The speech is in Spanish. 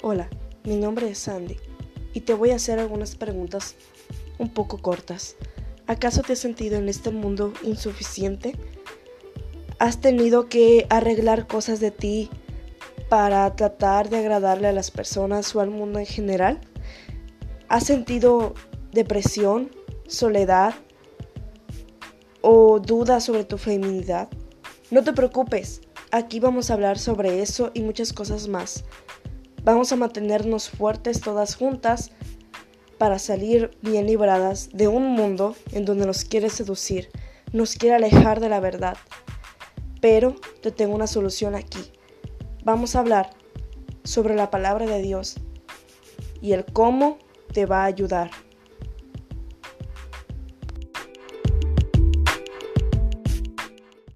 Hola, mi nombre es Sandy y te voy a hacer algunas preguntas un poco cortas. ¿Acaso te has sentido en este mundo insuficiente? ¿Has tenido que arreglar cosas de ti para tratar de agradarle a las personas o al mundo en general? ¿Has sentido depresión, soledad o dudas sobre tu feminidad? No te preocupes, aquí vamos a hablar sobre eso y muchas cosas más. Vamos a mantenernos fuertes todas juntas para salir bien libradas de un mundo en donde nos quiere seducir, nos quiere alejar de la verdad. Pero te tengo una solución aquí. Vamos a hablar sobre la palabra de Dios y el cómo te va a ayudar.